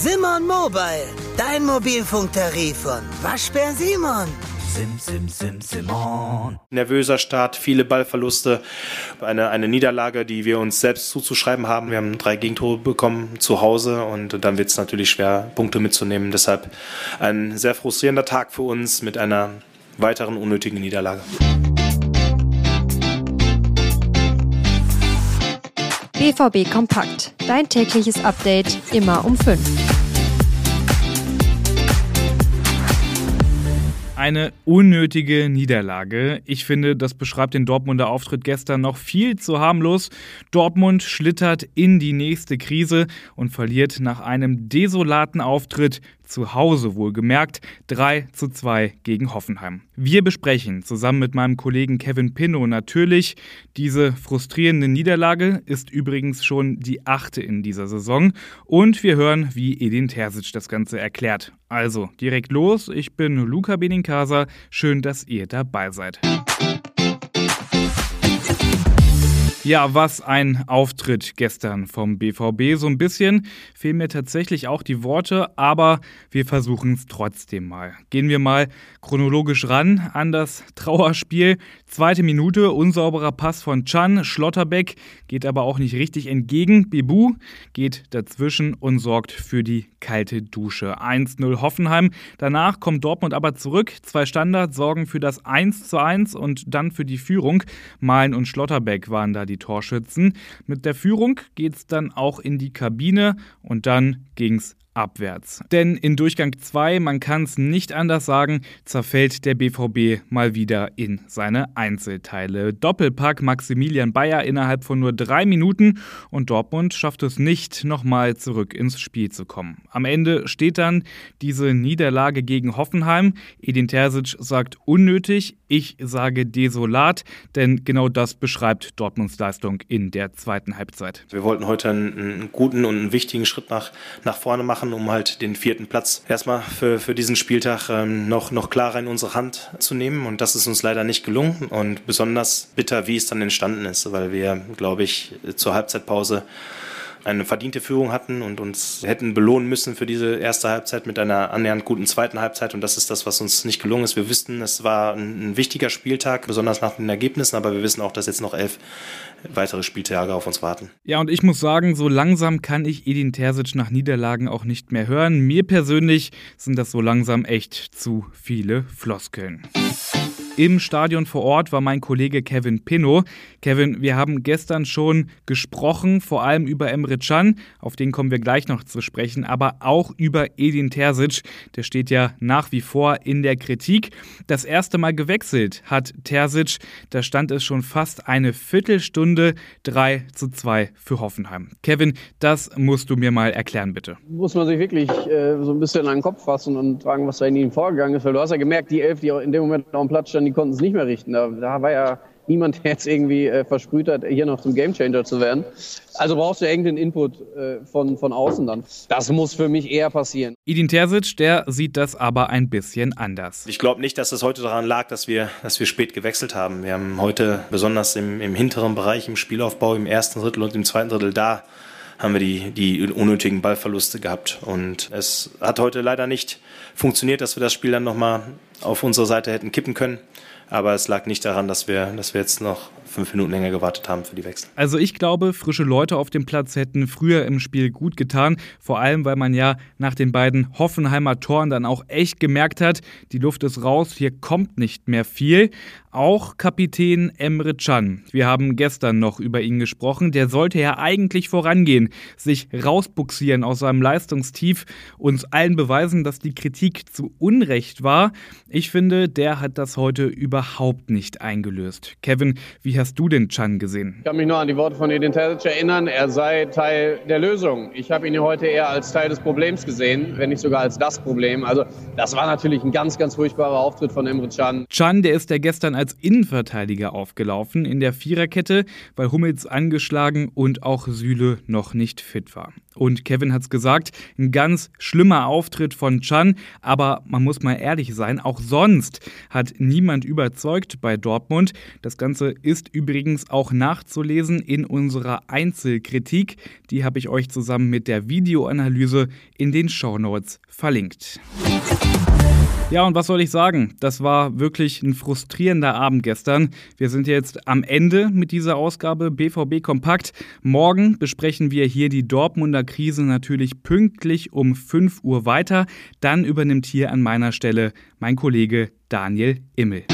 Simon Mobile, dein Mobilfunktarif von Waschbär Simon. Sim, sim, sim, Simon. Nervöser Start, viele Ballverluste, eine, eine Niederlage, die wir uns selbst zuzuschreiben haben. Wir haben drei Gegentore bekommen zu Hause und dann wird es natürlich schwer, Punkte mitzunehmen. Deshalb ein sehr frustrierender Tag für uns mit einer weiteren unnötigen Niederlage. BVB Kompakt. Dein tägliches Update immer um 5. Eine unnötige Niederlage. Ich finde, das beschreibt den Dortmunder Auftritt gestern noch viel zu harmlos. Dortmund schlittert in die nächste Krise und verliert nach einem desolaten Auftritt zu Hause wohlgemerkt 3 zu 2 gegen Hoffenheim. Wir besprechen zusammen mit meinem Kollegen Kevin Pinnow natürlich diese frustrierende Niederlage, ist übrigens schon die achte in dieser Saison und wir hören, wie Edin Terzic das Ganze erklärt. Also direkt los, ich bin Luca Benincasa, schön, dass ihr dabei seid. Ja, was ein Auftritt gestern vom BVB. So ein bisschen fehlen mir tatsächlich auch die Worte, aber wir versuchen es trotzdem mal. Gehen wir mal chronologisch ran an das Trauerspiel. Zweite Minute, unsauberer Pass von Chan. Schlotterbeck geht aber auch nicht richtig entgegen. Bebu geht dazwischen und sorgt für die kalte Dusche. 1-0 Hoffenheim. Danach kommt Dortmund aber zurück. Zwei Standards sorgen für das 1-1 und dann für die Führung. Malen und Schlotterbeck waren da die Torschützen. Mit der Führung geht es dann auch in die Kabine und dann ging es abwärts. Denn in Durchgang 2, man kann es nicht anders sagen, zerfällt der BVB mal wieder in seine Einzelteile. Doppelpack Maximilian Bayer innerhalb von nur drei Minuten und Dortmund schafft es nicht, nochmal zurück ins Spiel zu kommen. Am Ende steht dann diese Niederlage gegen Hoffenheim. Edin Terzic sagt unnötig, ich sage desolat, denn genau das beschreibt Dortmunds Leistung in der zweiten Halbzeit. Wir wollten heute einen, guten und einen wichtigen Schritt nach, nach vorne machen machen, um halt den vierten Platz erstmal für, für diesen Spieltag ähm, noch, noch klarer in unsere Hand zu nehmen. Und das ist uns leider nicht gelungen. Und besonders bitter, wie es dann entstanden ist, weil wir, glaube ich, zur Halbzeitpause eine verdiente Führung hatten und uns hätten belohnen müssen für diese erste Halbzeit mit einer annähernd guten zweiten Halbzeit. Und das ist das, was uns nicht gelungen ist. Wir wüssten, es war ein, ein wichtiger Spieltag, besonders nach den Ergebnissen, aber wir wissen auch, dass jetzt noch elf weitere Spieltage auf uns warten. Ja, und ich muss sagen, so langsam kann ich Edin Terzic nach Niederlagen auch nicht mehr hören. Mir persönlich sind das so langsam echt zu viele Floskeln. Im Stadion vor Ort war mein Kollege Kevin Pinnow. Kevin, wir haben gestern schon gesprochen, vor allem über Emre Can, auf den kommen wir gleich noch zu sprechen, aber auch über Edin Terzic, der steht ja nach wie vor in der Kritik. Das erste Mal gewechselt hat Terzic, da stand es schon fast eine Viertelstunde 3 zu 2 für Hoffenheim. Kevin, das musst du mir mal erklären, bitte. Muss man sich wirklich äh, so ein bisschen an den Kopf fassen und fragen, was da in ihnen vorgegangen ist, weil du hast ja gemerkt, die Elf, die in dem Moment auf dem Platz standen, die konnten es nicht mehr richten. Da, da war ja niemand, der jetzt irgendwie äh, versprüht hat, hier noch zum Gamechanger zu werden. Also brauchst du irgendeinen Input äh, von, von außen dann. Das muss für mich eher passieren. Edin Terzic, der sieht das aber ein bisschen anders. Ich glaube nicht, dass es heute daran lag, dass wir, dass wir spät gewechselt haben. Wir haben heute besonders im, im hinteren Bereich, im Spielaufbau, im ersten Drittel und im zweiten Drittel da haben wir die, die unnötigen Ballverluste gehabt. Und es hat heute leider nicht funktioniert, dass wir das Spiel dann nochmal auf unsere Seite hätten kippen können. Aber es lag nicht daran, dass wir, dass wir jetzt noch fünf Minuten länger gewartet haben für die Wechsel. Also ich glaube, frische Leute auf dem Platz hätten früher im Spiel gut getan. Vor allem, weil man ja nach den beiden Hoffenheimer Toren dann auch echt gemerkt hat, die Luft ist raus, hier kommt nicht mehr viel. Auch Kapitän Emre Can. Wir haben gestern noch über ihn gesprochen. Der sollte ja eigentlich vorangehen, sich rausbuxieren aus seinem Leistungstief, uns allen beweisen, dass die Kritik zu Unrecht war. Ich finde, der hat das heute überhaupt nicht eingelöst. Kevin, wie hast du den Can gesehen? Ich kann mich nur an die Worte von Edin Terzic erinnern. Er sei Teil der Lösung. Ich habe ihn heute eher als Teil des Problems gesehen, wenn nicht sogar als das Problem. Also das war natürlich ein ganz, ganz furchtbarer Auftritt von Emre Can. Can, der ist ja gestern als Innenverteidiger aufgelaufen in der Viererkette, weil Hummels angeschlagen und auch Süle noch nicht fit war. Und Kevin hat es gesagt, ein ganz schlimmer Auftritt von Chan, aber man muss mal ehrlich sein, auch sonst hat niemand überzeugt bei Dortmund. Das Ganze ist übrigens auch nachzulesen in unserer Einzelkritik. Die habe ich euch zusammen mit der Videoanalyse in den Shownotes verlinkt. Ja, und was soll ich sagen? Das war wirklich ein frustrierender Abend gestern. Wir sind jetzt am Ende mit dieser Ausgabe BVB Kompakt. Morgen besprechen wir hier die Dortmunder Krise natürlich pünktlich um 5 Uhr weiter. Dann übernimmt hier an meiner Stelle mein Kollege Daniel Immel.